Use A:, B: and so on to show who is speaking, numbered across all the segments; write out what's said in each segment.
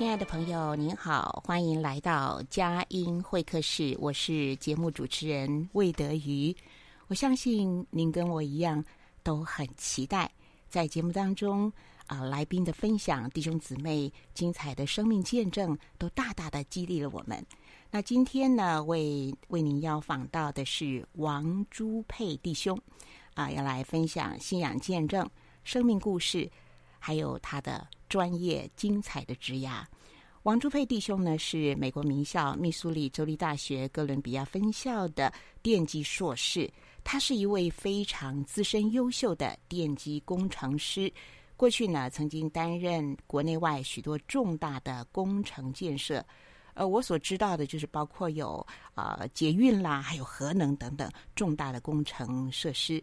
A: 亲爱的朋友，您好，欢迎来到佳音会客室。我是节目主持人魏德瑜。我相信您跟我一样都很期待在节目当中啊、来宾的分享、弟兄姊妹精彩的生命见证，都大大的激励了我们。那今天呢，为为您要访到的是王朱佩弟兄啊、要来分享信仰见证、生命故事，还有他的。专业精彩的职涯，王朱沛弟兄呢，是美国名校密苏里州立大学哥伦比亚分校的电机硕士。他是一位非常资深优秀的电机工程师。过去呢，曾经担任国内外许多重大的工程建设。呃，我所知道的就是包括有啊、呃、捷运啦，还有核能等等重大的工程设施。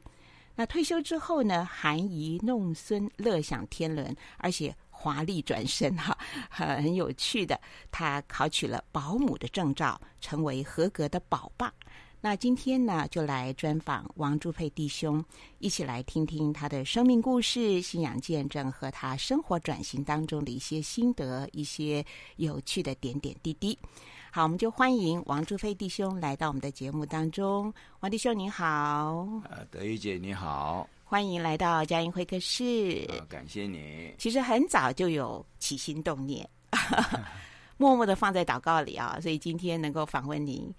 A: 那退休之后呢，含饴弄孙，乐享天伦，而且。华丽转身哈，很有趣的。他考取了保姆的证照，成为合格的宝爸。那今天呢，就来专访王朱佩弟兄，一起来听听他的生命故事、信仰见证和他生活转型当中的一些心得、一些有趣的点点滴滴。好，我们就欢迎王朱飞弟兄来到我们的节目当中。王弟兄您好，
B: 呃，德玉姐你好。
A: 欢迎来到佳音会客室。
B: 呃，感谢你。
A: 其实很早就有起心动念，默默的放在祷告里啊，所以今天能够访问您，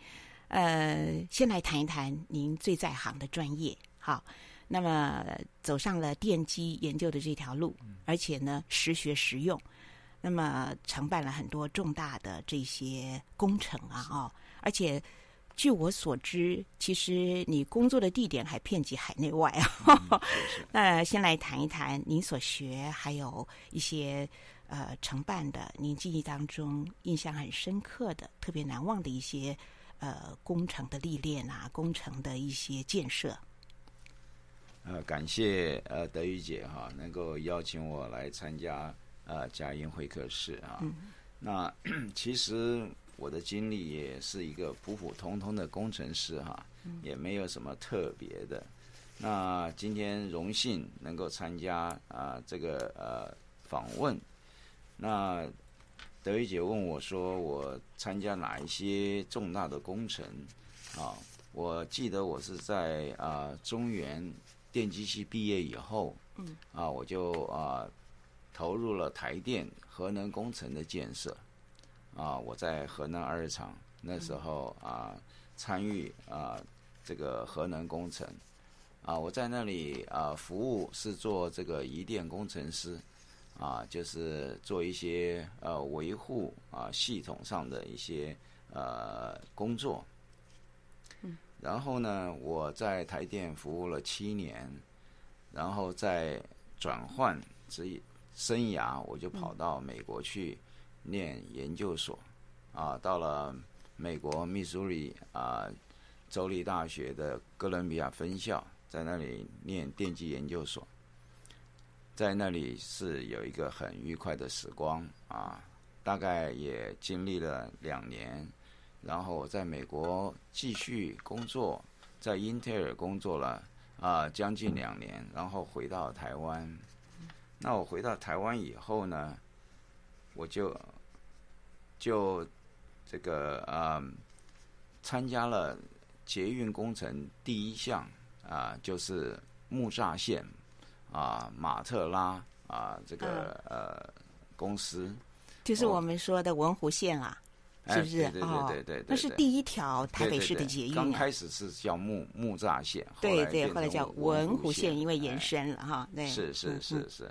A: 呃，先来谈一谈您最在行的专业。好，那么走上了电机研究的这条路，而且呢，实学实用，那么承办了很多重大的这些工程啊，哦，而且。据我所知，其实你工作的地点还遍及海内外啊。嗯、那先来谈一谈您所学，还有一些呃承办的，您记忆当中印象很深刻的、特别难忘的一些呃工程的历练啊，工程的一些建设。
B: 呃，感谢呃德瑜姐哈，能够邀请我来参加呃佳音会客室啊。嗯、那 其实。我的经历也是一个普普通通的工程师哈，也没有什么特别的。那今天荣幸能够参加啊、呃、这个呃访问。那德玉姐问我说，我参加哪一些重大的工程啊？我记得我是在啊、呃、中原电机系毕业以后，啊我就啊、呃、投入了台电核能工程的建设。啊，我在河南二厂那时候啊，参与啊这个核能工程啊，我在那里啊服务是做这个移电工程师啊，就是做一些呃维护啊系统上的一些呃工作。嗯。然后呢，我在台电服务了七年，然后再转换职业生涯，我就跑到美国去。念研究所，啊，到了美国密苏里啊州立大学的哥伦比亚分校，在那里念电机研究所，在那里是有一个很愉快的时光啊，大概也经历了两年，然后我在美国继续工作，在英特尔工作了啊将近两年，然后回到台湾。那我回到台湾以后呢，我就。就这个啊、嗯，参加了捷运工程第一项啊，就是木栅线啊马特拉啊这个、嗯、呃公司，
A: 就是我们说的文湖线啊。是不是？
B: 对对对对对，对，对，
A: 那是第一条台北市的捷运。
B: 刚开始是叫木木栅线，
A: 对对，后来叫文湖线，因为延伸了哈。对，
B: 是是是是，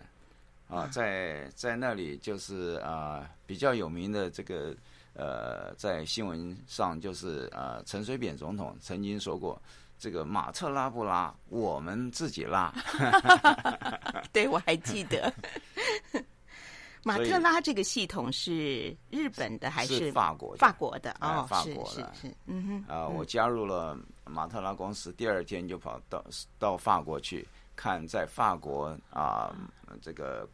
B: 啊，在在那里就是啊比较有名的这个呃，在新闻上就是呃陈水扁总统曾经说过，这个马特拉不拉，我们自己拉。
A: 对，我还记得。马特拉这个系统是日本的还是，
B: 是法国的？
A: 法国的哦，
B: 法国的，
A: 是是是，嗯哼。
B: 啊、呃，我加入了马特拉公司，第二天就跑到到法国去看，在法国啊、呃，这个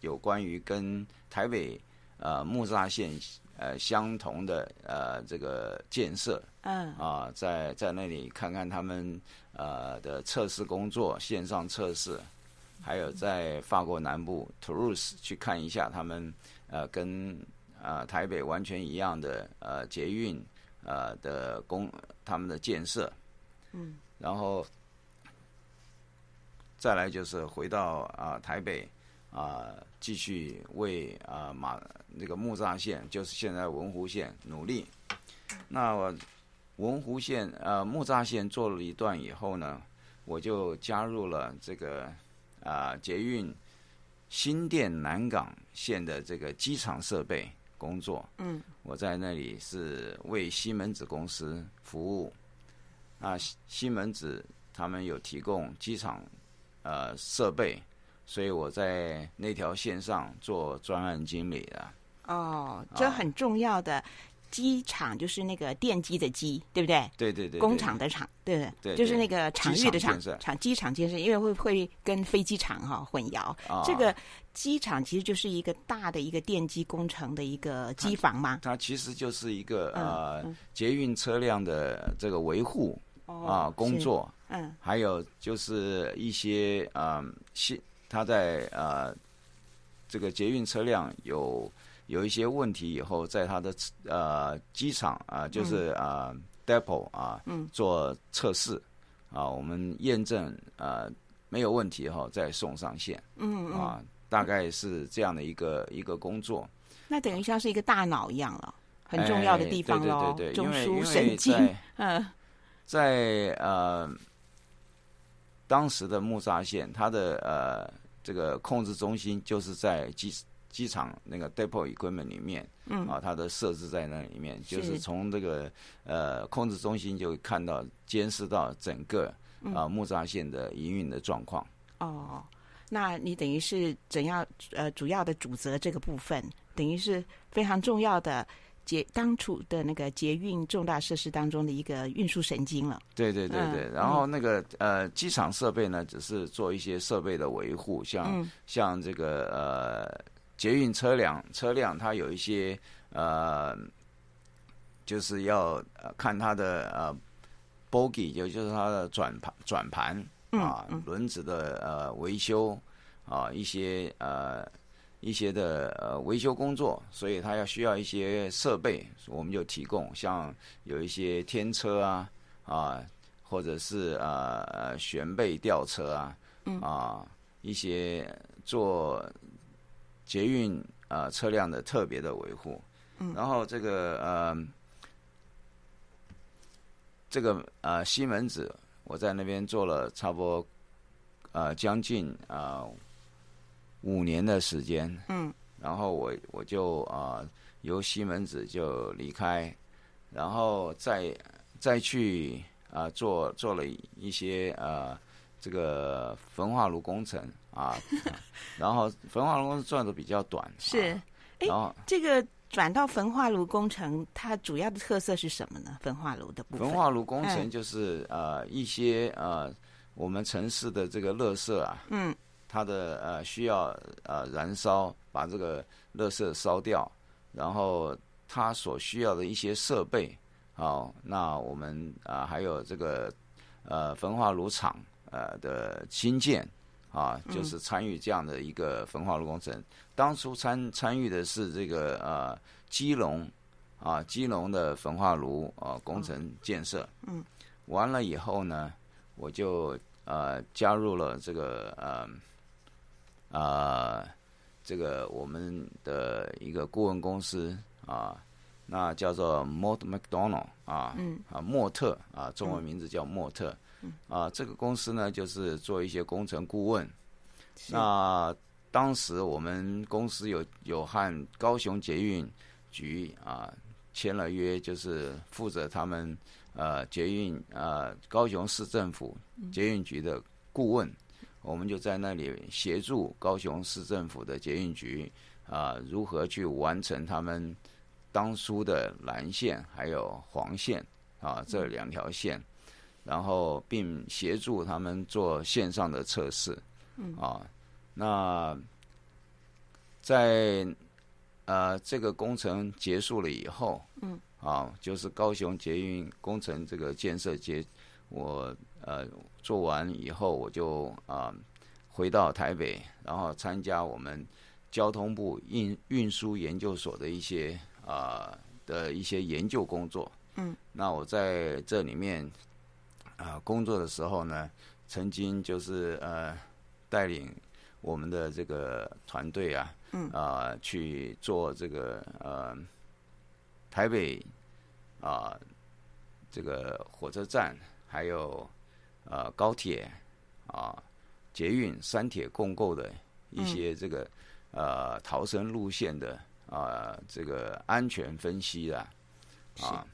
B: 有关于跟台北呃木栅线呃相同的呃这个建设，嗯啊、呃，在在那里看看他们呃的测试工作，线上测试。还有在法国南部 Toulouse 去看一下他们呃跟呃台北完全一样的呃捷运呃的工他们的建设，嗯，然后再来就是回到啊、呃、台北啊、呃、继续为啊、呃、马那个木栅线就是现在文湖线努力。那我文湖线呃木栅线做了一段以后呢，我就加入了这个。啊，捷运新店南港线的这个机场设备工作，嗯，我在那里是为西门子公司服务。那西门子他们有提供机场呃设备，所以我在那条线上做专案经理的。
A: 哦，这很重要的。机场就是那个电机的机，对不对？
B: 对对对。
A: 工厂的厂，对对，对，就是那个场域的场，场机场建设，因为会会跟飞机场哈混淆。哦。这个机场其实就是一个大的一个电机工程的一个机房嘛。
B: 它其实就是一个呃捷运车辆的这个维护啊工作。嗯。还有就是一些嗯，新它在呃这个捷运车辆有。有一些问题以后，在他的呃机场啊、呃，就是啊、呃、depot 啊、呃，做测试啊、呃，我们验证啊、呃、没有问题后再送上线，嗯啊，大概是这样的一个一个工作。
A: 那等于像是一个大脑一样了，很重要的地方喽、
B: 哎，对对对，
A: 中枢神经，嗯，
B: 在呃当时的木栅线，它的呃这个控制中心就是在机。机场那个 depot equipment 里面，嗯，啊，它的设置在那里面，是就是从这个呃控制中心就看到监视到整个、嗯、啊木栅线的营运的状况。
A: 哦，那你等于是怎样呃主要的主责这个部分，等于是非常重要的捷当初的那个捷运重大设施当中的一个运输神经了。
B: 对对对对，嗯、然后那个呃机场设备呢，只是做一些设备的维护，像、嗯、像这个呃。捷运车辆车辆，它有一些呃，就是要看它的呃，bogie，也就是它的转盘转盘啊，轮子的呃维修啊，一些呃一些的呃维修工作，所以它要需要一些设备，我们就提供，像有一些天车啊啊，或者是呃呃旋臂吊车啊啊，一些做。捷运啊、呃，车辆的特别的维护，嗯，然后这个呃，这个呃西门子，我在那边做了差不多呃将近啊、呃、五年的时间，嗯，然后我我就啊、呃、由西门子就离开，然后再再去啊、呃、做做了一些呃这个焚化炉工程。啊，然后焚化炉工程转的比较短，
A: 是，哎、啊，然后这个转到焚化炉工程，它主要的特色是什么呢？焚化炉的部分，
B: 焚化炉工程就是、嗯、呃一些呃我们城市的这个垃圾啊，嗯，它的呃需要呃燃烧，把这个垃圾烧掉，然后它所需要的一些设备，好，那我们啊、呃、还有这个呃焚化炉厂呃的新建。啊，就是参与这样的一个焚化炉工程。当初参参与的是这个呃基隆啊，基隆的焚化炉啊工程建设，嗯，完了以后呢，我就呃加入了这个呃呃这个我们的一个顾问公司啊，那叫做 Mott MacDonald 啊，嗯。啊莫特啊，中文名字叫莫特，嗯。啊这个公司呢就是做一些工程顾问，那当时我们公司有有和高雄捷运局啊。签了约，就是负责他们呃捷运呃高雄市政府捷运局的顾问，我们就在那里协助高雄市政府的捷运局啊、呃、如何去完成他们当初的蓝线还有黄线啊这两条线，然后并协助他们做线上的测试啊，那在。呃，这个工程结束了以后，嗯，啊，就是高雄捷运工程这个建设结，我呃做完以后，我就啊、呃、回到台北，然后参加我们交通部运运输研究所的一些啊、呃、的一些研究工作，嗯，那我在这里面啊、呃、工作的时候呢，曾经就是呃带领我们的这个团队啊。嗯啊、呃，去做这个呃台北啊、呃、这个火车站，还有呃高铁啊、呃、捷运三铁共构的一些这个、嗯、呃逃生路线的啊、呃、这个安全分析啦啊，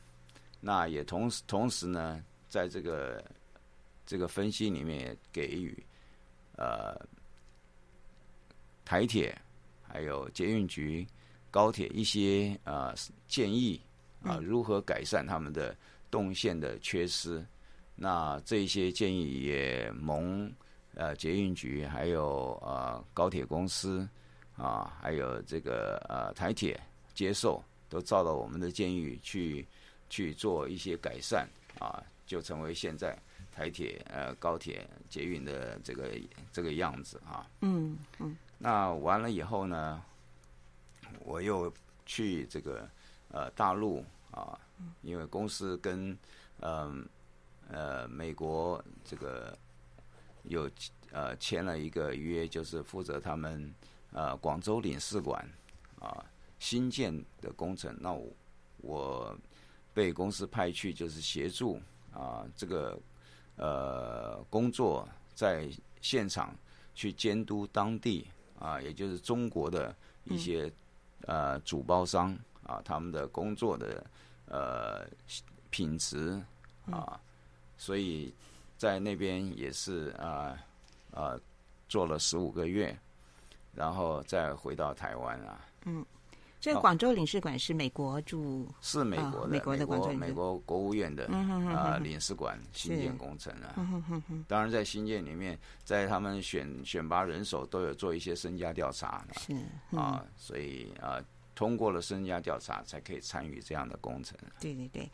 B: 那也同时同时呢，在这个这个分析里面也给予呃台铁。还有捷运局、高铁一些啊、呃、建议啊，如何改善他们的动线的缺失？嗯、那这一些建议也蒙呃捷运局，还有呃高铁公司啊，还有这个呃台铁接受，都照着我们的建议去去做一些改善啊，就成为现在台铁呃高铁捷运的这个这个样子啊。嗯嗯。那完了以后呢，我又去这个呃大陆啊，因为公司跟嗯呃，呃美国这个有呃签了一个约，就是负责他们呃广州领事馆啊新建的工程。那我，我被公司派去，就是协助啊这个呃工作，在现场去监督当地。啊，也就是中国的一些、呃主包商啊，他们的工作的呃品质啊，所以在那边也是啊啊做了十五个月，然后再回到台湾啊。嗯。
A: 这个广州领事馆是美国驻，
B: 是美国的，哦、美国的广州美国国务院的啊、嗯呃、领事馆新建工程啊。是当然，在新建里面，在他们选选拔人手都有做一些身家调查是啊、所以啊、呃，通过了身家调查才可以参与这样的工程。
A: 对对对，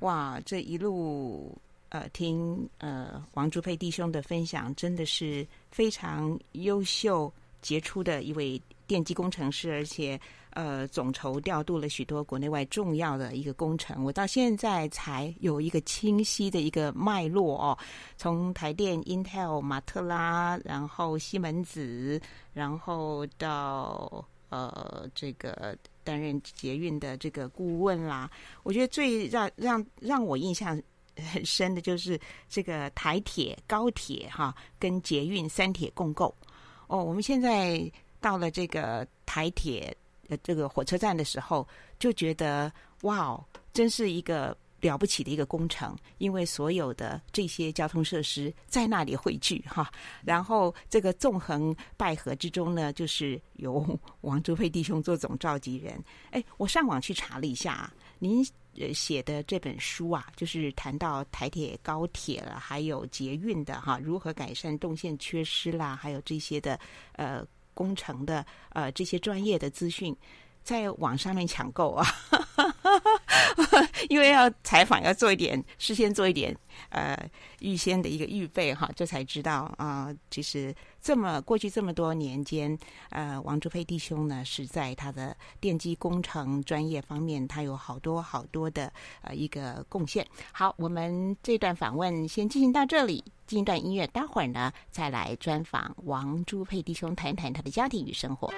A: 哇，这一路呃听呃王竹佩弟兄的分享，真的是非常优秀杰出的一位电机工程师，而且。呃，总筹调度了许多国内外重要的一个工程，我到现在才有一个清晰的一个脉络哦。从台电、Intel、马特拉，然后西门子，然后到呃这个担任捷运的这个顾问啦。我觉得最让让让我印象很深的就是这个台铁、高铁哈，跟捷运三铁共构。哦，我们现在到了这个台铁。呃，这个火车站的时候，就觉得哇哦，真是一个了不起的一个工程，因为所有的这些交通设施在那里汇聚哈。然后这个纵横捭阖之中呢，就是由王竹沛弟兄做总召集人。哎，我上网去查了一下，您呃写的这本书啊，就是谈到台铁、高铁了，还有捷运的哈，如何改善动线缺失啦，还有这些的呃。工程的呃这些专业的资讯，在网上面抢购啊，因为要采访要做一点事先做一点呃预先的一个预备哈，这才知道啊、其实这么过去这么多年间，呃，王朱沛弟兄呢是在他的电机工程专业方面，他有好多好多的呃一个贡献。好，我们这段访问先进行到这里，进一段音乐，待会儿呢再来专访王朱佩弟兄，谈谈他的家庭与生活。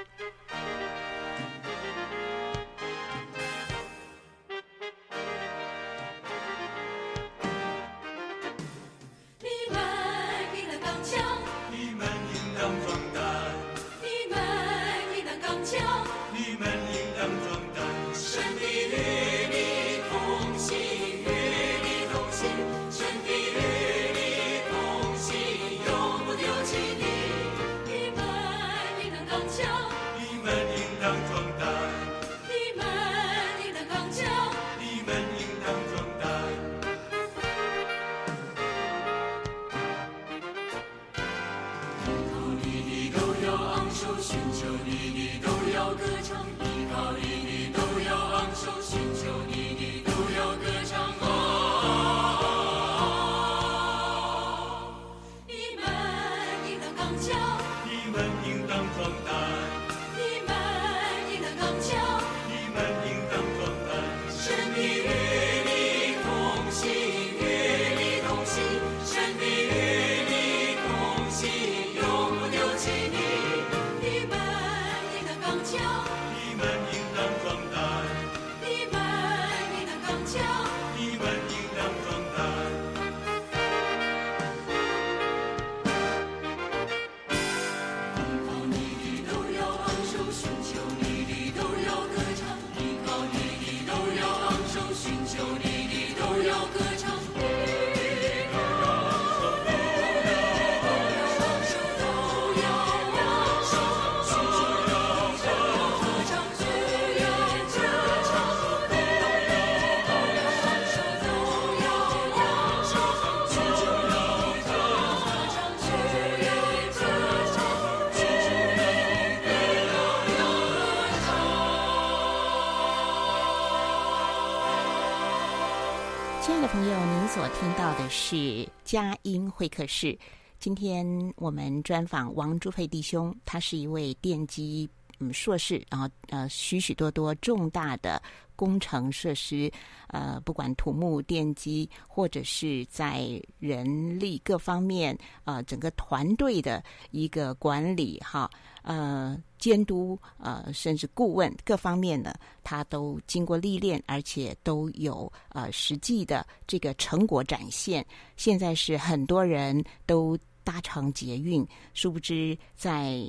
A: 的是佳音会客室。今天我们专访王朱佩弟兄，他是一位电机嗯硕士，然后呃许许多多重大的工程设施，呃不管土木电机或者是在人力各方面，呃整个团队的一个管理哈。呃，监督呃，甚至顾问各方面的，他都经过历练，而且都有呃实际的这个成果展现。现在是很多人都搭乘捷运，殊不知在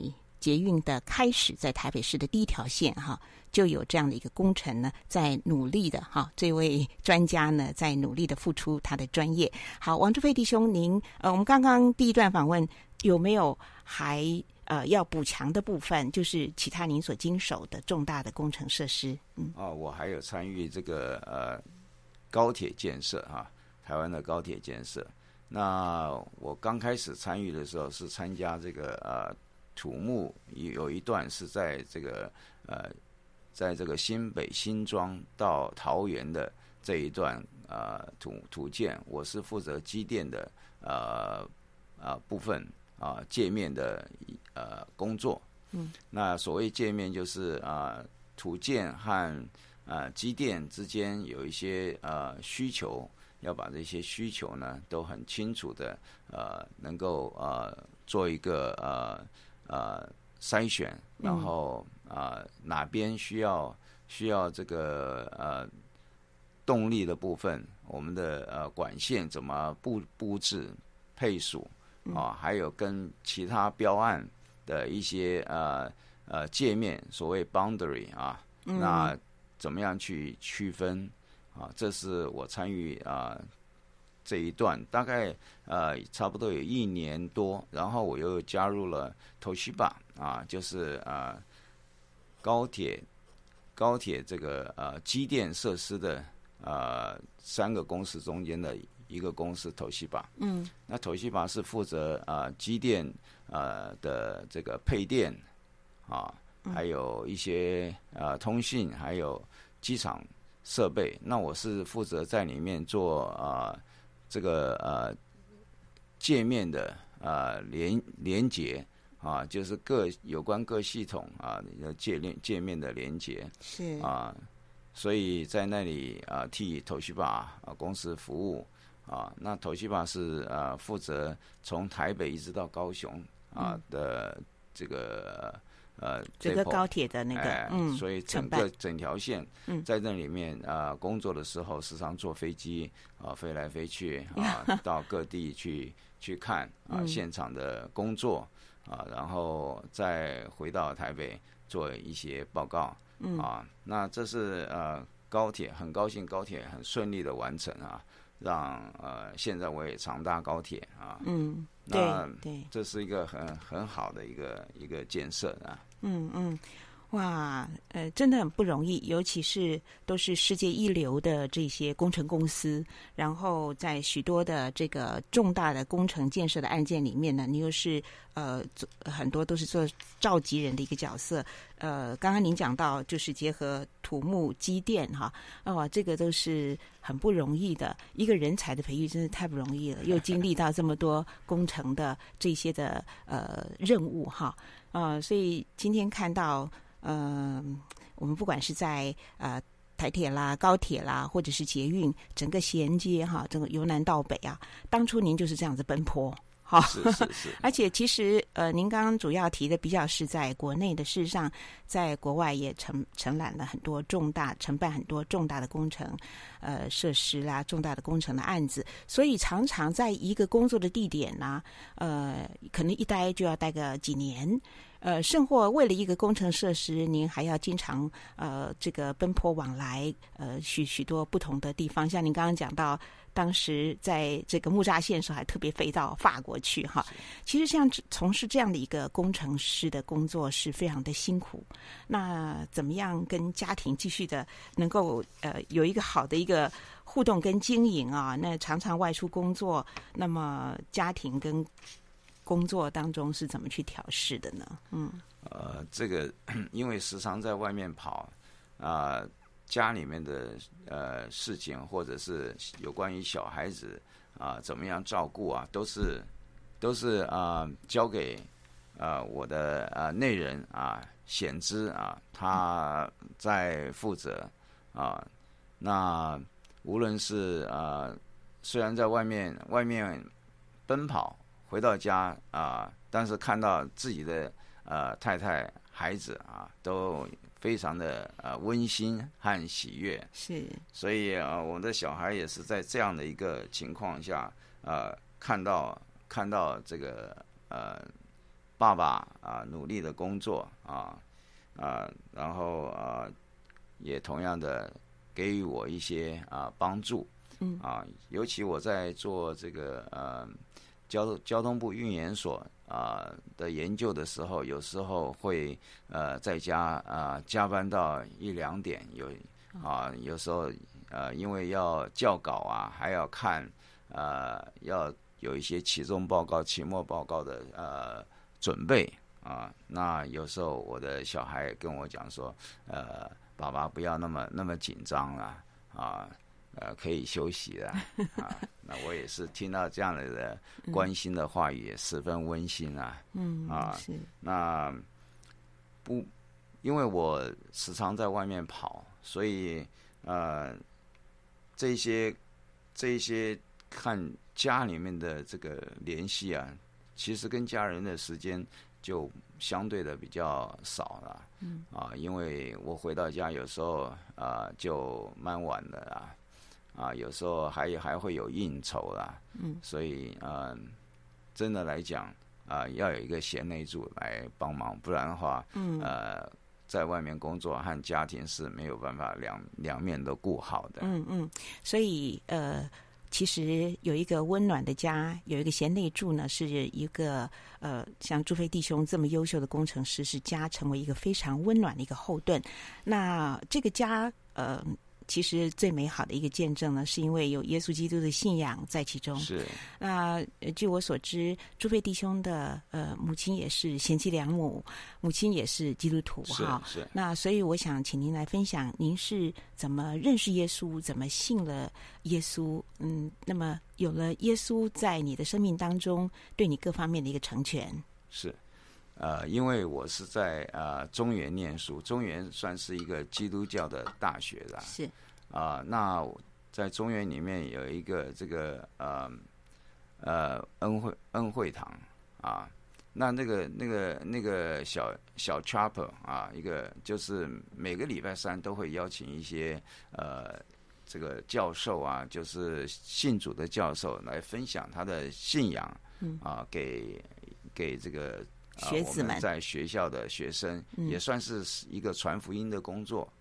A: 捷运的开始，在台北市的第一条线哈，就有这样的一个工程呢，在努力的哈，这位专家呢，在努力的付出他的专业。好，王志飞弟兄，您呃，我们刚刚第一段访问有没有还？呃，要补强的部分就是其他您所经手的重大的工程设施。嗯，
B: 哦，我还有参与这个呃高铁建设啊，台湾的高铁建设。那我刚开始参与的时候是参加这个呃土木，有有一段是在这个呃在这个新北新庄到桃园的这一段呃土土建，我是负责机电的呃呃部分。啊，界面的呃工作，嗯，那所谓界面就是啊，土建和啊机电之间有一些呃需求，要把这些需求呢都很清楚的呃能够呃做一个呃呃筛选，然后啊、呃、哪边需要需要这个呃动力的部分，我们的呃管线怎么布布置配属。啊，还有跟其他标案的一些呃呃界面，所谓 boundary 啊，那怎么样去区分啊？这是我参与啊这一段，大概呃差不多有一年多，然后我又加入了 Toshiba 啊，就是呃高铁高铁这个呃机电设施的呃三个公司中间的。一个公司投西吧，嗯，那投西吧是负责啊、呃、机电呃的这个配电啊，还有一些呃通信，还有机场设备。那我是负责在里面做啊、呃、这个呃界面的呃连连接啊，就是各有关各系统啊的界面界面的连接
A: 是
B: 啊，所以在那里啊替 Toshiba 啊公司服务啊，那 Toshiba 是啊负责从台北一直到高雄啊的这个。呃，
A: 整个高铁的那个，
B: 哎、
A: 嗯，
B: 所以整个整条线，在那里面啊、呃，工作的时候时常坐飞机啊、呃，飞来飞去 啊、呃，到各地去去看啊、呃，现场的工作啊、呃，然后再回到台北做一些报告啊。那这是呃高铁，很高兴高铁很顺利的完成啊，让呃现在我也常搭高铁啊。
A: 嗯，
B: 那
A: 对对，
B: 这是一个很很好的一个一个建设啊。
A: 嗯嗯，哇，呃，真的很不容易，尤其是都是世界一流的这些工程公司，然后在许多的这个重大的工程建设的案件里面呢，你又是呃很多都是做召集人的一个角色。呃，刚刚您讲到就是结合土木机电哈，哇，这个都是很不容易的，一个人才的培育真是太不容易了，又经历到这么多工程的这些的呃任务哈。呃，所以今天看到，呃，我们不管是在呃台铁啦、高铁啦，或者是捷运，整个衔接哈，整个由南到北啊，当初您就是这样子奔波，哈，
B: 是是是。
A: 而且其实呃，您刚刚主要提的比较是在国内的，事实上，在国外也承承揽了很多重大、承办很多重大的工程，呃，设施啦，重大的工程的案子，所以常常在一个工作的地点呢、啊，呃，可能一待就要待个几年。呃，甚或为了一个工程设施，您还要经常呃这个奔波往来，呃许许多不同的地方。像您刚刚讲到，当时在这个木栅线的时候，还特别飞到法国去哈。其实像从事这样的一个工程师的工作是非常的辛苦。那怎么样跟家庭继续的能够呃有一个好的一个互动跟经营啊？那常常外出工作，那么家庭跟工作当中是怎么去调试的呢？嗯，
B: 呃，这个 因为时常在外面跑啊、呃，家里面的呃事情，或者是有关于小孩子啊、怎么样照顾啊，都是都是啊、交给啊、呃、我的啊、呃、内人啊显之啊，他在负责啊。那无论是啊、虽然在外面外面奔跑。回到家啊，但是看到自己的呃太太、孩子啊，都非常的呃温馨和喜悦。
A: 是，
B: 所以啊，我的小孩也是在这样的一个情况下，呃，看到看到这个呃爸爸啊努力的工作啊啊，然后啊也同样的给予我一些啊帮助。嗯啊，尤其我在做这个呃。交交通部运研所啊、的研究的时候，有时候会呃在家啊、加班到一两点，有啊有时候呃因为要校稿啊，还要看呃要有一些期中报告、期末报告的呃准备啊，那有时候我的小孩跟我讲说，呃爸爸不要那么那么紧张了啊。呃，可以休息了啊。那我也是听到这样的人关心的话语，也十分温馨啊。
A: 嗯
B: 啊，
A: 是
B: 那不，因为我时常在外面跑，所以呃，这些这些看家里面的这个联系啊，其实跟家人的时间就相对的比较少了。嗯啊，因为我回到家有时候啊就蛮晚的啊。啊，有时候还还会有应酬啦，嗯，所以呃，真的来讲啊，要有一个贤内助来帮忙，不然的话，嗯，呃，在外面工作和家庭是没有办法两两面都顾好的，
A: 嗯嗯，所以呃，其实有一个温暖的家，有一个贤内助呢，是一个呃，像朱飞弟兄这么优秀的工程师，是家成为一个非常温暖的一个后盾。那这个家呃。其实最美好的一个见证呢，是因为有耶稣基督的信仰在其中。
B: 是。
A: 那据我所知，朱飞弟兄的呃母亲也是贤妻良母，母亲也是基督徒哈。
B: 是。
A: 那所以我想请您来分享，您是怎么认识耶稣，怎么信了耶稣？嗯，那么有了耶稣在你的生命当中，对你各方面的一个成全。
B: 是。呃，因为我是在呃中原念书，中原算是一个基督教的大学啦。
A: 是
B: 啊、呃，那在中原里面有一个这个呃呃恩惠恩惠堂啊，那那个那个那个小小 chapel 啊，一个就是每个礼拜三都会邀请一些呃这个教授啊，就是信主的教授来分享他的信仰，嗯啊，给给这个。
A: 学子们、
B: 呃、在学校的学生也算是一个传福音的工作。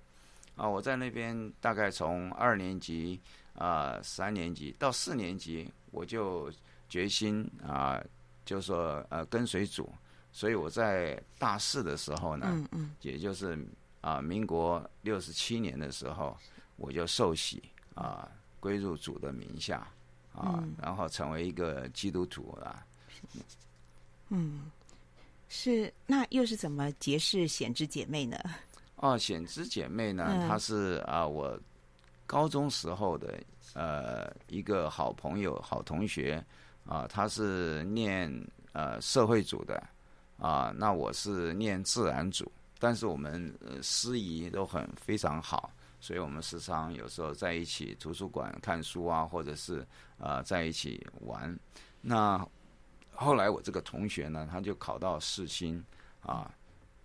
B: 啊！我在那边大概从二年级啊、呃、三年级到四年级，我就决心啊、呃，就说呃跟随主，所以我在大四的时候呢，嗯嗯，也就是啊、呃、民国六十七年的时候，我就受洗啊、呃，归入主的名下啊、然后成为一个基督徒了，
A: 嗯。是，那又是怎么结识显之姐妹呢？
B: 哦，显之姐妹呢，她、嗯、是啊，我高中时候的呃一个好朋友、好同学啊，她是念呃社会组的啊，那我是念自然组，但是我们呃师仪都很非常好，所以我们时常有时候在一起图书馆看书啊，或者是啊在一起玩，那。后来我这个同学呢，他就考到四新啊，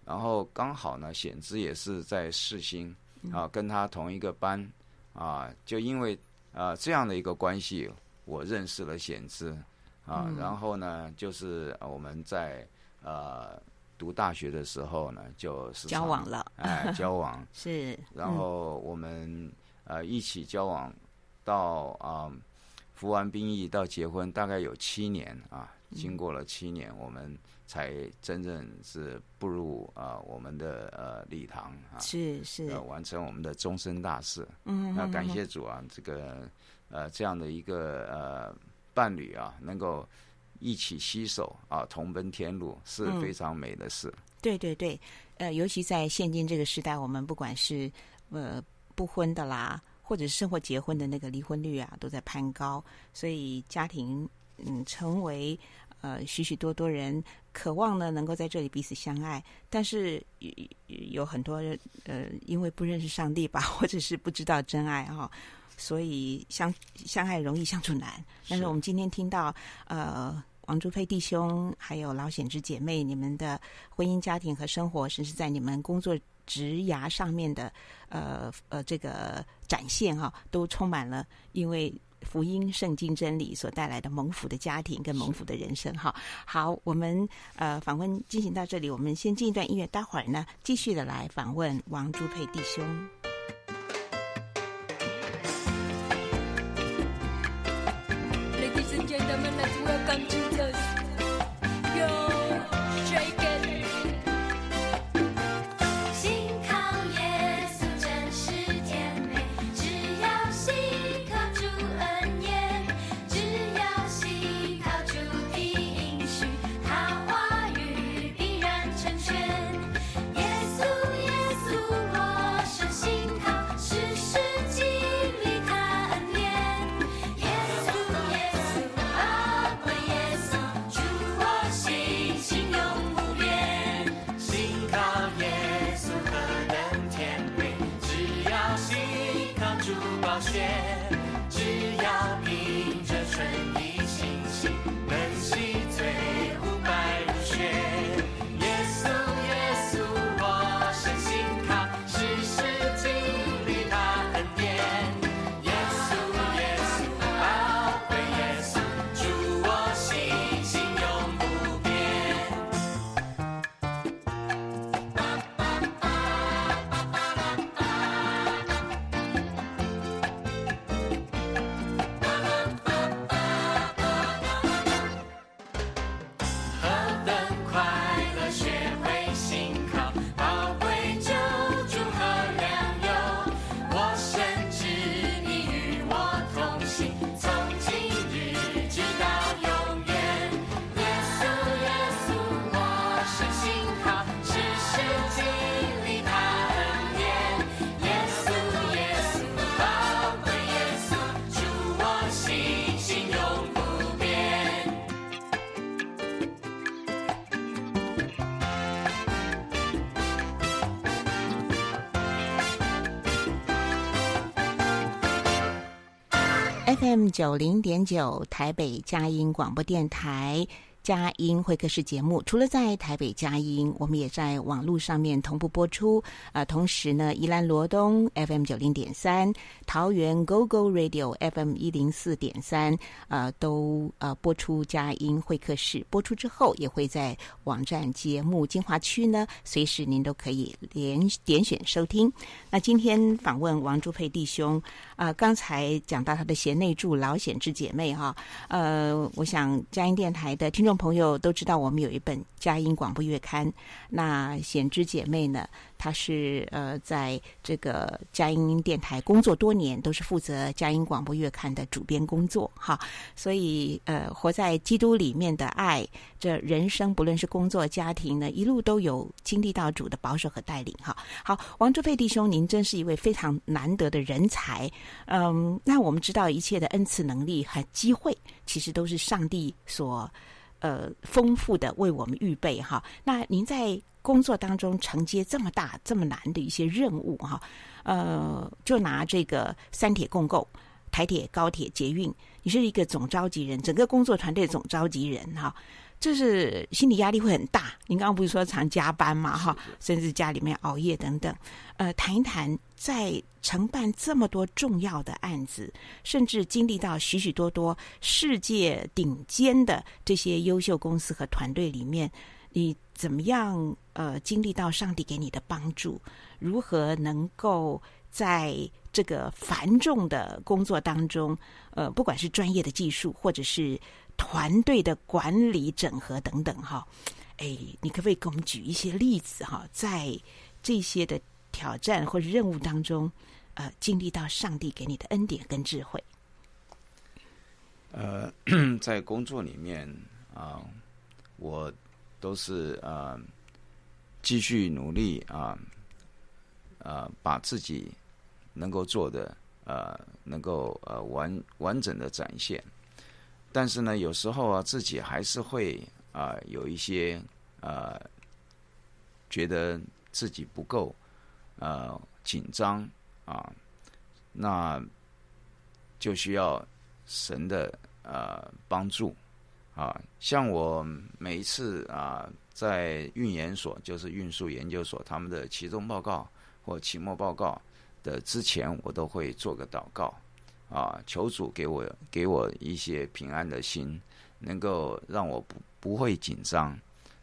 B: 然后刚好呢，显之也是在四新啊，跟他同一个班啊，就因为啊这样的一个关系，我认识了显之啊，然后呢，就是我们在呃读大学的时候呢，就是
A: 交往了，
B: 哎，交往。
A: 是，
B: 然后我们呃一起交往到啊服完兵役到结婚，大概有七年啊。经过了七年，我们才真正是步入啊、呃、我们的呃礼堂啊，
A: 是是、
B: 呃，完成我们的终身大事。嗯，那感谢主啊，这个呃这样的一个呃伴侣啊，能够一起携手啊同奔天路，是非常美的事。
A: 嗯、对对对，呃，尤其在现今这个时代，我们不管是呃不婚的啦，或者是生活结婚的那个离婚率啊，都在攀高，所以家庭嗯成为。呃，许许多多人渴望呢，能够在这里彼此相爱，但是有很多人呃，因为不认识上帝吧，或者是不知道真爱哈、哦，所以相相爱容易相处难。但是我们今天听到呃，王朱佩弟兄还有老显之姐妹，你们的婚姻家庭和生活，甚至在你们工作职涯上面的呃呃这个展现哈、哦，都充满了因为。福音圣经真理所带来的蒙福的家庭跟蒙福的人生哈，好，我们呃访问进行到这里，我们先进一段音乐，待会儿呢继续的来访问王朱佩弟兄。九零点九台北佳音广播电台。佳音会客室节目，除了在台北佳音，我们也在网络上面同步播出。呃，同时呢，宜兰罗东 FM 九零点三，桃园 GO GO Radio FM 一零四点三，呃，都呃播出佳音会客室。播出之后，也会在网站节目精华区呢，随时您都可以连点选收听。那今天访问王朱佩弟兄，啊、刚才讲到他的贤内助老显之姐妹哈，呃，我想佳音电台的听众。朋友都知道，我们有一本佳音广播月刊。那显智姐妹呢，她是呃，在这个佳音电台工作多年，都是负责佳音广播月刊的主编工作哈。所以呃，活在基督里面的爱，这人生不论是工作、家庭呢，一路都有经历到主的保守和带领哈。好，王志佩弟兄，您真是一位非常难得的人才。嗯，那我们知道一切的恩赐、能力和机会，其实都是上帝所。呃，丰富的为我们预备哈。那您在工作当中承接这么大、这么难的一些任务哈，呃，就拿这个三铁共构、台铁、高铁、捷运，你是一个总召集人，整个工作团队总召集人哈。这是心理压力会很大。您刚刚不是说常加班嘛？哈，甚至家里面熬夜等等。呃，谈一谈在承办这么多重要的案子，甚至经历到许许多多世界顶尖的这些优秀公司和团队里面，你怎么样呃经历到上帝给你的帮助？如何能够在这个繁重的工作当中，呃，不管是专业的技术，或者是团队的管理整合等等哈，哎，你可不可以给我们举一些例子哈？在这些的挑战或者任务当中，呃，经历到上帝给你的恩典跟智慧。
B: 呃，在工作里面啊，我都是啊继续努力啊，啊，把自己能够做的呃，能够呃完完整的展现。但是呢，有时候啊，自己还是会啊、有一些呃，觉得自己不够呃紧张啊，那就需要神的呃帮助啊。像我每一次啊，在运研所，就是运输研究所，他们的期中报告或期末报告的之前，我都会做个祷告。啊，求主给我给我一些平安的心，能够让我不不会紧张，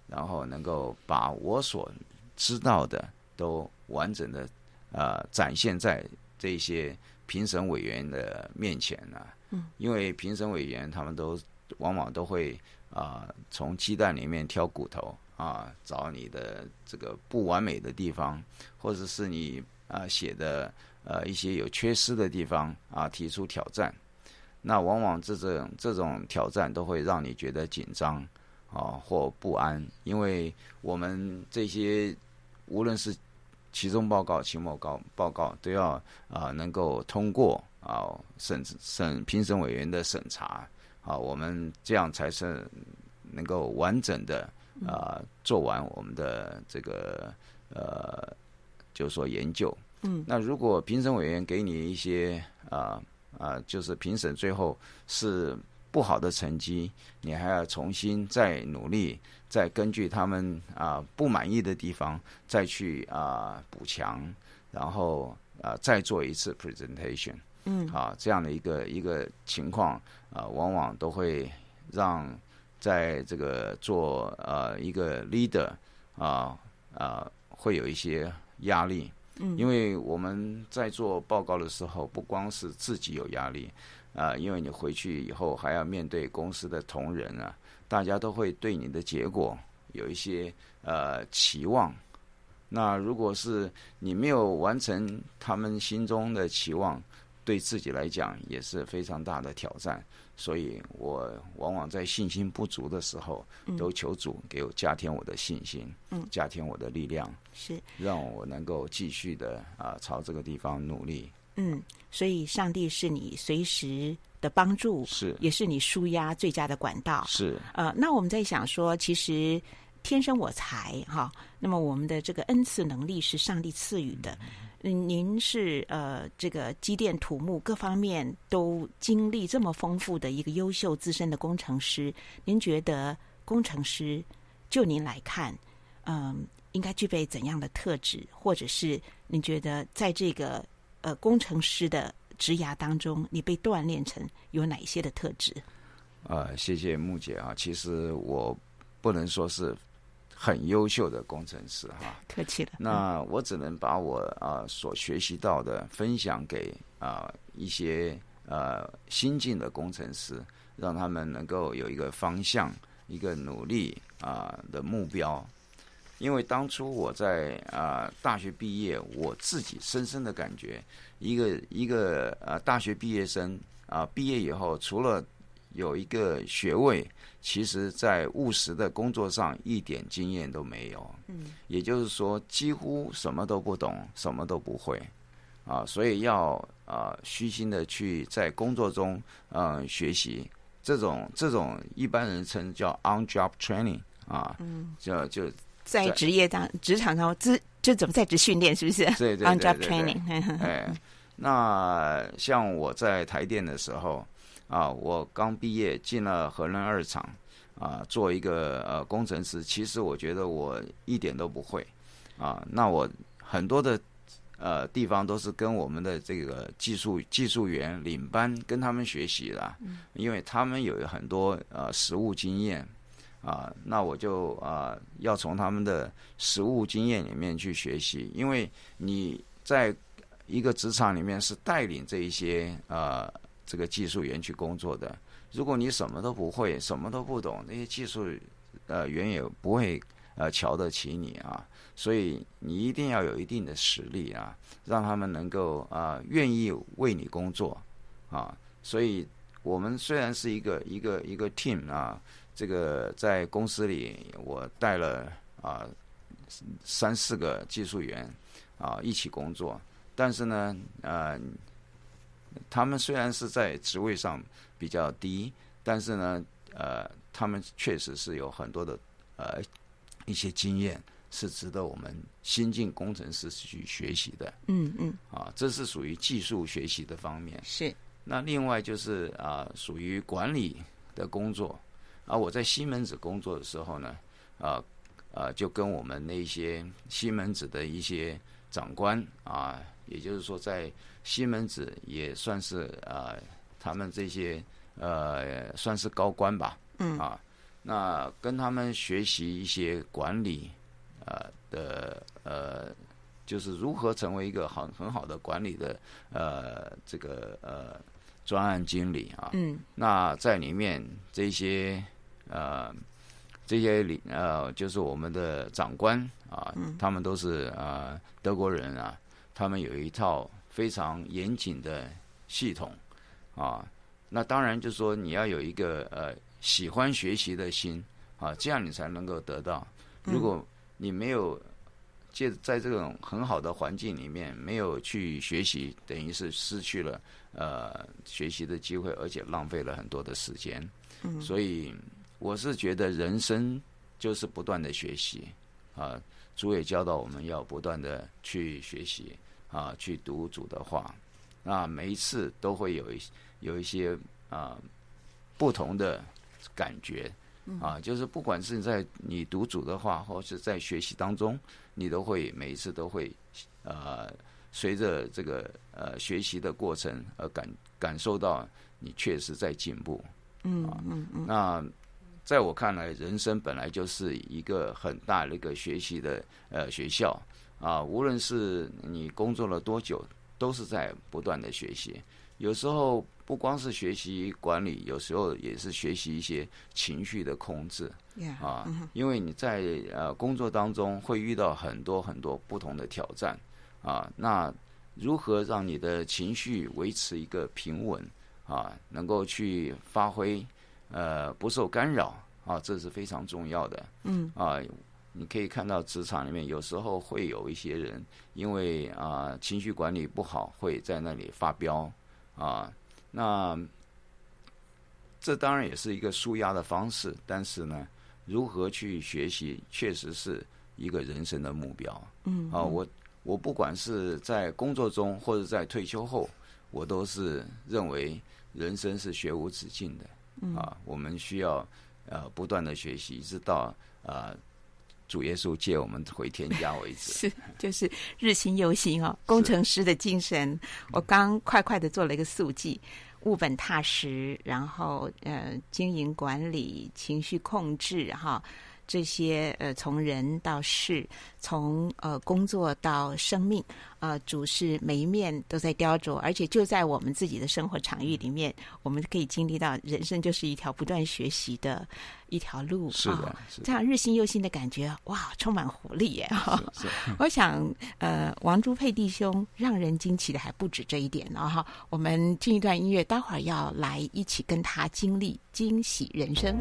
B: 然后能够把我所知道的都完整的呃展现在这些评审委员的面前呢、啊。嗯，因为评审委员他们都往往都会啊、呃、从鸡蛋里面挑骨头啊，找你的这个不完美的地方，或者是你啊写的。呃，一些有缺失的地方啊，提出挑战，那往往这种这种挑战都会让你觉得紧张啊或不安，因为我们这些无论是期中报告、期末报报告，都要啊能够通过啊审审评审委员的审查啊，我们这样才是能够完整的啊做完我们的这个呃，就是说研究。嗯，那如果评审委员给你一些啊啊，就是评审最后是不好的成绩，你还要重新再努力，再根据他们啊不满意的地方再去啊补强，然后啊再做一次 presentation，嗯，啊这样的一个一个情况啊，往往都会让在这个做呃一个 leader 啊啊会有一些压力。嗯因为我们在做报告的时候，不光是自己有压力，啊，因为你回去以后还要面对公司的同仁啊，大家都会对你的结果有一些呃期望。那如果是你没有完成他们心中的期望，对自己来讲也是非常大的挑战。所以我往往在信心不足的时候，都求主给我加添我的信心，嗯，加添我的力量，是让我能够继续的啊朝这个地方努力。
A: 嗯，所以上帝是你随时的帮助，
B: 是
A: 也是你舒压最佳的管道。
B: 是
A: 呃，那我们在想说，其实天生我材哈，那么我们的这个恩赐能力是上帝赐予的。嗯您是呃这个机电土木各方面都经历这么丰富的一个优秀资深的工程师，您觉得工程师就您来看，嗯、呃，应该具备怎样的特质，或者是您觉得在这个呃工程师的职涯当中，你被锻炼成有哪些的特质？
B: 啊、呃，谢谢木姐啊，其实我不能说是。很优秀的工程师哈，
A: 客气了。
B: 那我只能把我啊所学习到的分享给啊一些呃新进的工程师，让他们能够有一个方向、一个努力啊的目标。因为当初我在啊大学毕业，我自己深深的感觉，一个一个啊大学毕业生啊毕业以后，除了有一个学位，其实在务实的工作上一点经验都没有。嗯，也就是说，几乎什么都不懂，什么都不会，啊，所以要啊虚心的去在工作中嗯学习。这种这种一般人称叫 on job training 啊，嗯，就就
A: 在职业当职场上职就怎么在职训练，是不是？
B: 对对对对
A: on job training。
B: 哎，那像我在台电的时候。啊，我刚毕业进了核能二厂，啊，做一个呃工程师。其实我觉得我一点都不会，啊，那我很多的呃地方都是跟我们的这个技术技术员领班跟他们学习的，因为他们有很多呃实务经验，啊，那我就啊要从他们的实务经验里面去学习，因为你在一个职场里面是带领这一些呃。这个技术员去工作的，如果你什么都不会，什么都不懂，那些技术呃员也不会呃瞧得起你啊。所以你一定要有一定的实力啊，让他们能够啊、愿意为你工作啊。所以我们虽然是一个一个一个 team 啊，这个在公司里我带了啊三四个技术员啊一起工作，但是呢呃。他们虽然是在职位上比较低，但是呢，呃，他们确实是有很多的呃一些经验，是值得我们新进工程师去学习的。嗯嗯，啊，这是属于技术学习的方面。
A: 是。
B: 那另外就是啊，属于管理的工作。啊，我在西门子工作的时候呢，啊啊，就跟我们那些西门子的一些长官啊。也就是说，在西门子也算是啊，他们这些呃，算是高官吧。嗯啊，那跟他们学习一些管理啊的呃，就是如何成为一个好很好的管理的呃这个呃专案经理啊。嗯。那在里面这些呃这些领呃，就是我们的长官啊，他们都是呃德国人啊。他们有一套非常严谨的系统，啊，那当然就是说你要有一个呃喜欢学习的心啊，这样你才能够得到。如果你没有借在这种很好的环境里面没有去学习，等于是失去了呃学习的机会，而且浪费了很多的时间。所以我是觉得人生就是不断的学习啊，主也教导我们要不断的去学习。啊，去读主的话，那每一次都会有一有一些啊不同的感觉啊，就是不管是在你读主的话，或是在学习当中，你都会每一次都会呃随着这个呃学习的过程而感感受到你确实在进步。嗯嗯嗯。那在我看来，人生本来就是一个很大的一个学习的呃学校。啊，无论是你工作了多久，都是在不断的学习。有时候不光是学习管理，有时候也是学习一些情绪的控制。啊，因为你在呃工作当中会遇到很多很多不同的挑战。啊，那如何让你的情绪维持一个平稳？啊，能够去发挥，呃，不受干扰。啊，这是非常重要的。嗯。啊。你可以看到职场里面有时候会有一些人，因为啊、呃、情绪管理不好，会在那里发飙啊。那这当然也是一个舒压的方式，但是呢，如何去学习，确实是一个人生的目标。嗯，嗯，啊，我我不管是在工作中或者在退休后，我都是认为人生是学无止境的。嗯、啊，我们需要呃不断的学习，直到呃主耶稣接我们回天家为止。
A: 是，就是日新又新哦，工程师的精神。我刚快快的做了一个速记：务本踏实，然后呃经营管理、情绪控制哈。这些呃，从人到事，从呃工作到生命，呃，主是每一面都在雕琢，而且就在我们自己的生活场域里面，我们可以经历到人生就是一条不断学习的一条路。
B: 是的，哦、是的，
A: 这样日新又新的感觉，哇，充满活力耶！哈，我想呃，王朱佩弟兄让人惊奇的还不止这一点呢。哈，我们进一段音乐，待会儿要来一起跟他经历惊喜人生。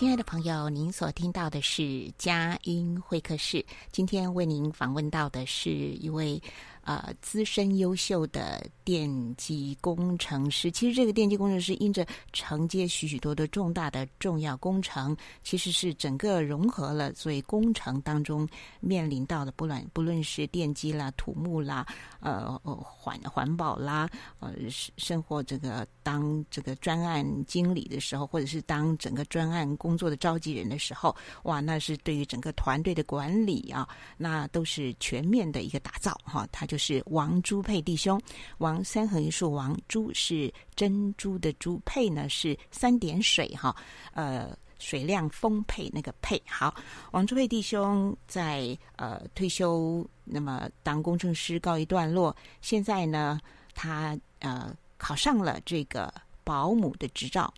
A: 亲爱的朋友，您所听到的是佳音会客室。今天为您访问到的是一位。呃，资深优秀的电机工程师，其实这个电机工程师因着承接许许多多重大的重要工程，其实是整个融合了，所以工程当中面临到的不论不论是电机啦、土木啦、呃环环保啦，呃生活这个当这个专案经理的时候，或者是当整个专案工作的召集人的时候，哇，那是对于整个团队的管理啊，那都是全面的一个打造哈，他。就是王朱佩弟兄，王三横一竖，王朱是珍珠的珠，佩呢是三点水哈，呃，水量丰沛那个沛。好，王朱佩弟兄在呃退休，那么当工程师告一段落，现在呢，他呃考上了这个保姆的执照，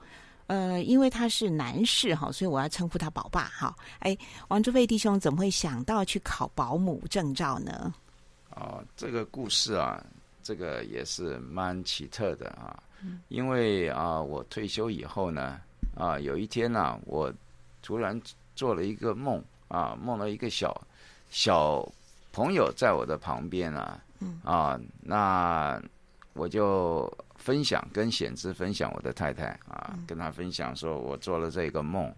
A: 呃，因为他是男士哈，所以我要称呼他宝爸哈。哎，王朱佩弟兄怎么会想到去考保姆证照呢？
B: 啊，这个故事啊，这个也是蛮奇特的啊。因为啊，我退休以后呢，啊，有一天呢，啊，我突然做了一个梦啊，梦到一个小小朋友在我的旁边啊，啊，那我就分享跟显之分享我的太太啊，跟她分享说我做了这个梦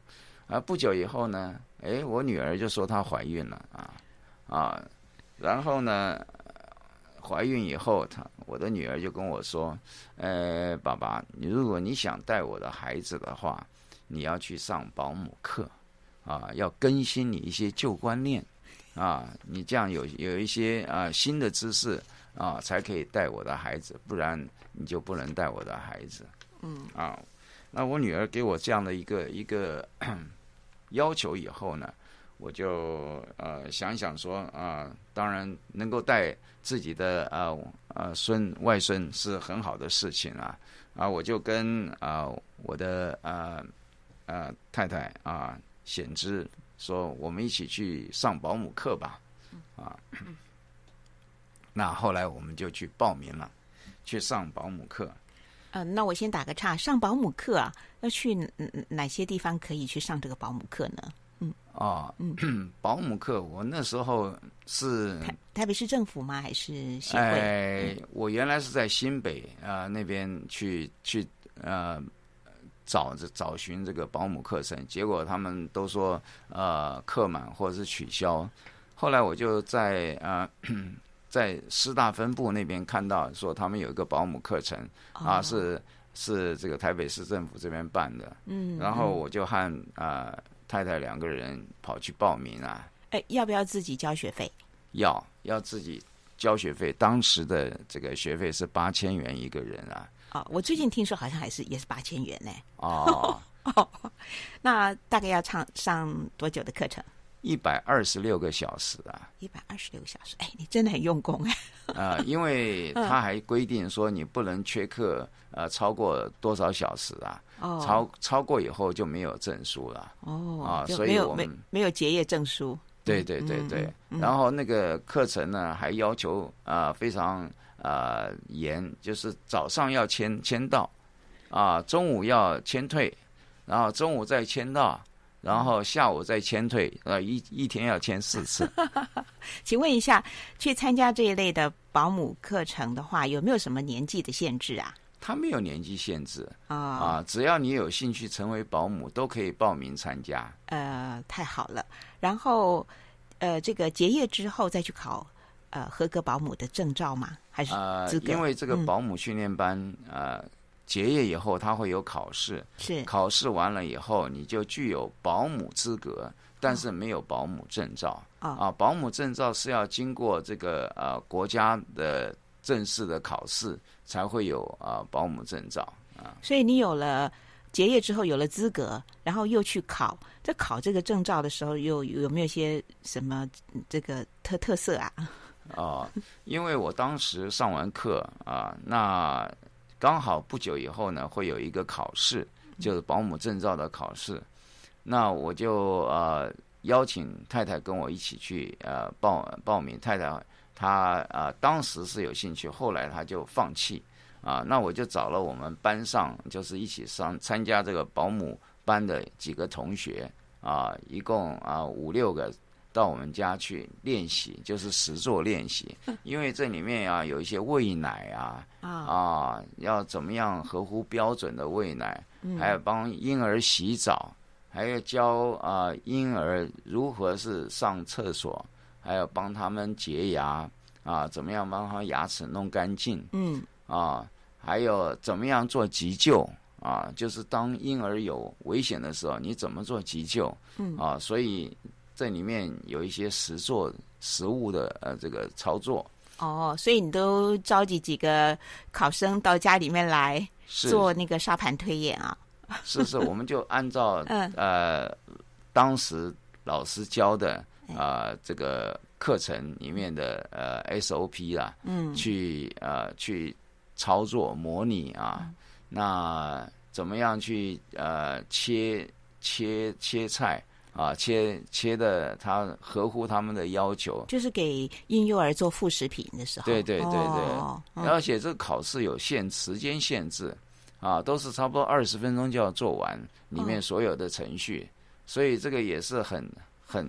B: 啊。不久以后呢，哎，我女儿就说她怀孕了啊啊。然后呢，怀孕以后，她我的女儿就跟我说：“呃，爸爸，你如果你想带我的孩子的话，你要去上保姆课，啊，要更新你一些旧观念，啊，你这样有有一些啊新的知识啊，才可以带我的孩子，不然你就不能带我的孩子。”嗯，啊，那我女儿给我这样的一个一个 要求以后呢，我就呃想想说啊，当然能够带自己的呃呃孙外孙是很好的事情啊啊，我就跟啊我的呃呃太太啊显之说，我们一起去上保姆课吧啊。那后来我们就去报名了，去上保姆课。
A: 嗯、那我先打个岔，上保姆课啊，要去哪些地方可以去上这个保姆课呢？嗯，
B: 哦，嗯，保姆课，我那时候是
A: 台台北市政府吗？还是协会？
B: 哎，我原来是在新北啊、呃、那边去去呃找着找寻这个保姆课程，结果他们都说呃课满或者是取消，后来我就在啊。呃在师大分部那边看到说他们有一个保姆课程啊，是是这个台北市政府这边办的，嗯，然后我就和啊、呃、太太两个人跑去报名啊。
A: 哎，要不要自己交学费？
B: 要，要自己交学费。当时的这个学费是八千元一个人啊。
A: 哦，我最近听说好像还是也是八千元呢。
B: 哦，
A: 那大概要上上多久的课程？
B: 一百二十六个小时啊！
A: 一百二十六个小时，哎，你真的很用功哎！
B: 啊、呃，因为他还规定说你不能缺课，呃，超过多少小时啊？哦，超超过以后就没有证书了。哦，啊，所以我们
A: 没没有结业证书。
B: 对对对对，嗯嗯、然后那个课程呢，还要求啊、呃、非常啊、呃、严，就是早上要签签到，啊、呃，中午要签退，然后中午再签到。然后下午再签退，呃，一一天要签四次。
A: 请问一下，去参加这一类的保姆课程的话，有没有什么年纪的限制啊？
B: 他没有年纪限制啊，啊，只要你有兴趣成为保姆，都可以报名参加。
A: 呃，太好了。然后，呃，这个结业之后再去考呃合格保姆的证照吗？还是
B: 呃，因为这个保姆训练班，嗯、呃。结业以后，他会有考试，
A: 是
B: 考试完了以后，你就具有保姆资格，但是没有保姆证照。哦、啊，保姆证照是要经过这个呃国家的正式的考试，才会有啊、呃、保姆证照啊。
A: 所以你有了结业之后有了资格，然后又去考，在考这个证照的时候，又有没有些什么这个特特色啊？
B: 哦，因为我当时上完课啊，那。刚好不久以后呢，会有一个考试，就是保姆证照的考试。那我就呃邀请太太跟我一起去呃报报名。太太她啊、呃、当时是有兴趣，后来他就放弃啊。那我就找了我们班上就是一起上参加这个保姆班的几个同学啊，一共啊五六个。到我们家去练习，就是实做练习，因为这里面啊有一些喂奶啊，啊要怎么样合乎标准的喂奶，还要帮婴儿洗澡，还要教啊婴儿如何是上厕所，还有帮他们洁牙啊，怎么样帮他牙齿弄干净，嗯啊，还有怎么样做急救啊，就是当婴儿有危险的时候，你怎么做急救，嗯啊，所以。这里面有一些实做实物的呃这个操作
A: 哦，所以你都召集几个考生到家里面来做那个沙盘推演啊？
B: 是是，我们就按照 呃当时老师教的啊、呃、这个课程里面的呃 SOP 啦，嗯，去呃去操作模拟啊，嗯、那怎么样去呃切切切菜？啊，切切的，他合乎他们的要求，
A: 就是给婴幼儿做副食品的时候。
B: 对对对对，而且这个考试有限时间限制，啊，都是差不多二十分钟就要做完里面所有的程序，哦、所以这个也是很很，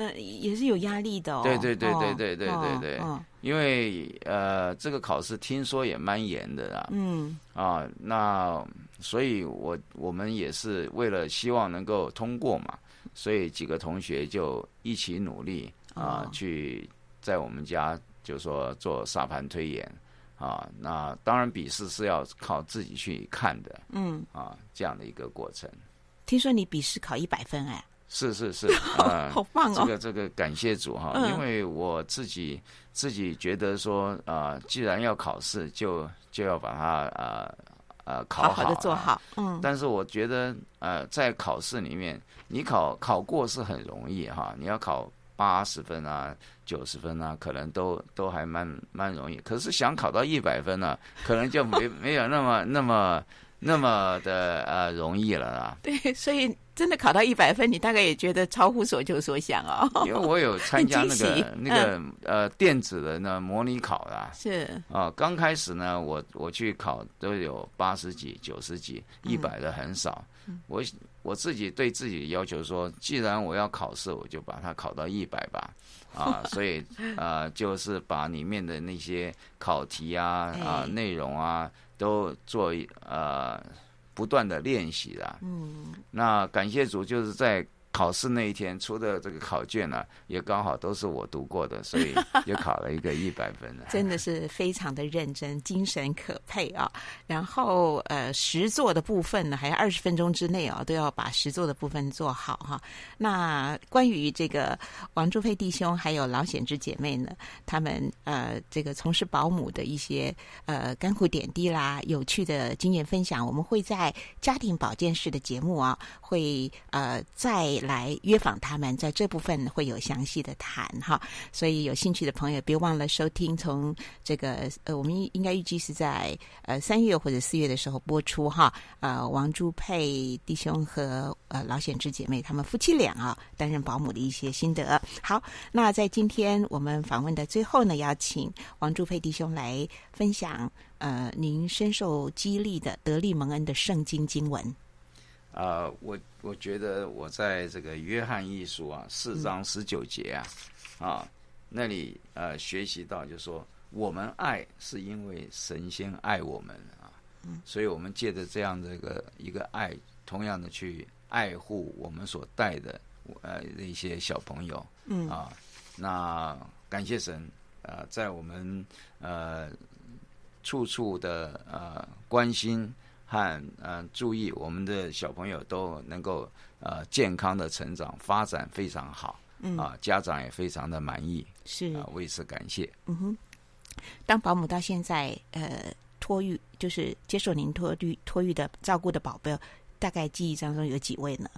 A: 那也是有压力的哦。
B: 对对对对对对对对，哦、因为呃，这个考试听说也蛮严的啦。嗯。啊，那所以我我们也是为了希望能够通过嘛。所以几个同学就一起努力啊，哦、去在我们家就说做沙盘推演啊。那当然笔试是要靠自己去看的，嗯啊，这样的一个过程。
A: 听说你笔试考一百分哎？
B: 是是是 啊，
A: 好棒哦！
B: 这个这个感谢主哈，嗯、因为我自己自己觉得说啊，既然要考试，就就要把它啊啊考好，
A: 好好的做好。嗯，
B: 但是我觉得呃在考试里面，你考考过是很容易哈，你要考八十分啊、九十分啊，可能都都还蛮蛮容易。可是想考到一百分呢、啊，可能就没 没有那么那么那么的呃容易了啊。
A: 对，所以。真的考到一百分，你大概也觉得超乎所求所想哦。
B: 因为我有参加那个 那个、嗯、呃电子的那模拟考啦，
A: 是
B: 啊，刚开始呢，我我去考都有八十几、九十几、一百的很少。嗯、我我自己对自己要求说，既然我要考试，我就把它考到一百吧。啊，所以呃，就是把里面的那些考题啊啊内容啊都做呃。不断的练习啦，嗯，那感谢主，就是在。考试那一天出的这个考卷呢、啊，也刚好都是我读过的，所以 也考了一个一百分的。
A: 真的是非常的认真，精神可佩啊！然后呃，实作的部分呢，还有二十分钟之内啊，都要把实作的部分做好哈、啊。那关于这个王朱佩弟兄还有老显之姐妹呢，他们呃这个从事保姆的一些呃甘苦点滴啦，有趣的经验分享，我们会在家庭保健室的节目啊，会呃在。来约访他们，在这部分会有详细的谈哈，所以有兴趣的朋友别忘了收听。从这个呃，我们应该预计是在呃三月或者四月的时候播出哈。呃，王朱佩弟兄和呃老显之姐妹他们夫妻俩啊担任保姆的一些心得。好，那在今天我们访问的最后呢，邀请王朱佩弟兄来分享呃您深受激励的得力蒙恩的圣经经文。
B: 啊、呃，我我觉得我在这个约翰一书啊四章十九节啊，嗯、啊那里呃学习到，就是说我们爱是因为神仙爱我们啊，嗯、所以我们借着这样的一个一个爱，同样的去爱护我们所带的呃一些小朋友，嗯。啊，那感谢神啊、呃，在我们呃处处的呃关心。和嗯、呃，注意我们的小朋友都能够呃健康的成长发展非常好，嗯啊，家长也非常的满意，
A: 是
B: 啊，为此感谢。
A: 嗯哼，当保姆到现在呃托育就是接受您托育托育的照顾的宝贝，大概记忆当中有几位呢？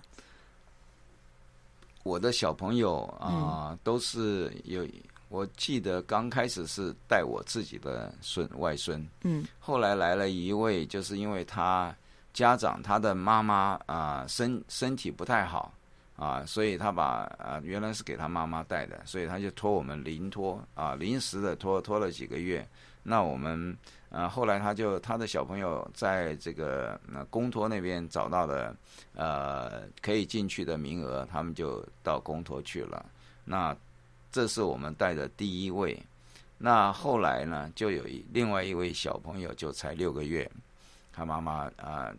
B: 我的小朋友啊、呃嗯、都是有。我记得刚开始是带我自己的孙外孙，嗯，后来来了一位，就是因为他家长他的妈妈啊、呃、身身体不太好啊，所以他把啊、呃、原来是给他妈妈带的，所以他就托我们临托啊临时的托托了几个月。那我们啊后来他就他的小朋友在这个那公托那边找到了呃可以进去的名额，他们就到公托去了。那这是我们带的第一位，那后来呢，就有一另外一位小朋友，就才六个月，他妈妈啊、呃，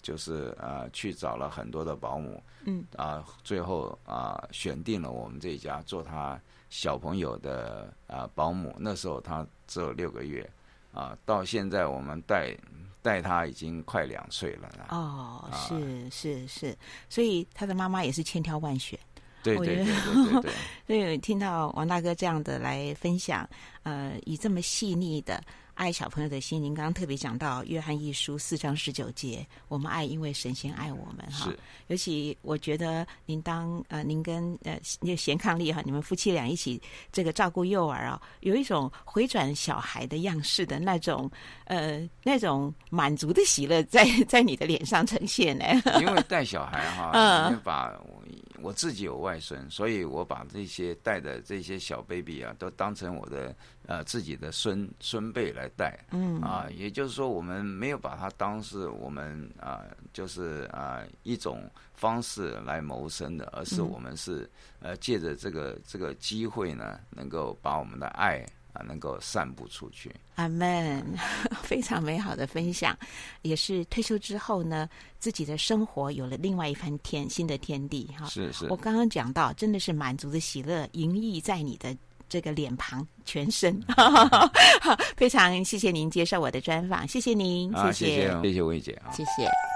B: 就是啊、呃，去找了很多的保姆，嗯，啊、呃，最后啊、呃，选定了我们这家做他小朋友的啊、呃、保姆。那时候他只有六个月，啊、呃，到现在我们带带他已经快两岁了。
A: 哦，是是是，所以他的妈妈也是千挑万选。
B: 对对对对对，对，
A: 所以 听到王大哥这样的来分享，呃，以这么细腻的爱小朋友的心，您刚刚特别讲到约翰一书四章十九节，我们爱因为神先爱我们哈。尤其我觉得您当呃您跟呃那个贤伉俪哈，你们夫妻俩一起这个照顾幼儿啊，有一种回转小孩的样式的那种呃那种满足的喜乐在在你的脸上呈现呢。
B: 因为带小孩哈，嗯，把。我自己有外孙，所以我把这些带的这些小 baby 啊，都当成我的呃自己的孙孙辈来带。嗯啊，也就是说，我们没有把它当是我们啊，就是啊一种方式来谋生的，而是我们是呃借着这个这个机会呢，能够把我们的爱。能够散布出去，
A: 阿门！非常美好的分享，也是退休之后呢，自己的生活有了另外一番天新的天地哈。
B: 是是，
A: 我刚刚讲到，真的是满足的喜乐盈溢在你的这个脸庞、全身。非常谢谢您接受我的专访，谢谢您，谢谢，
B: 谢谢，谢谢薇姐啊，
C: 谢谢。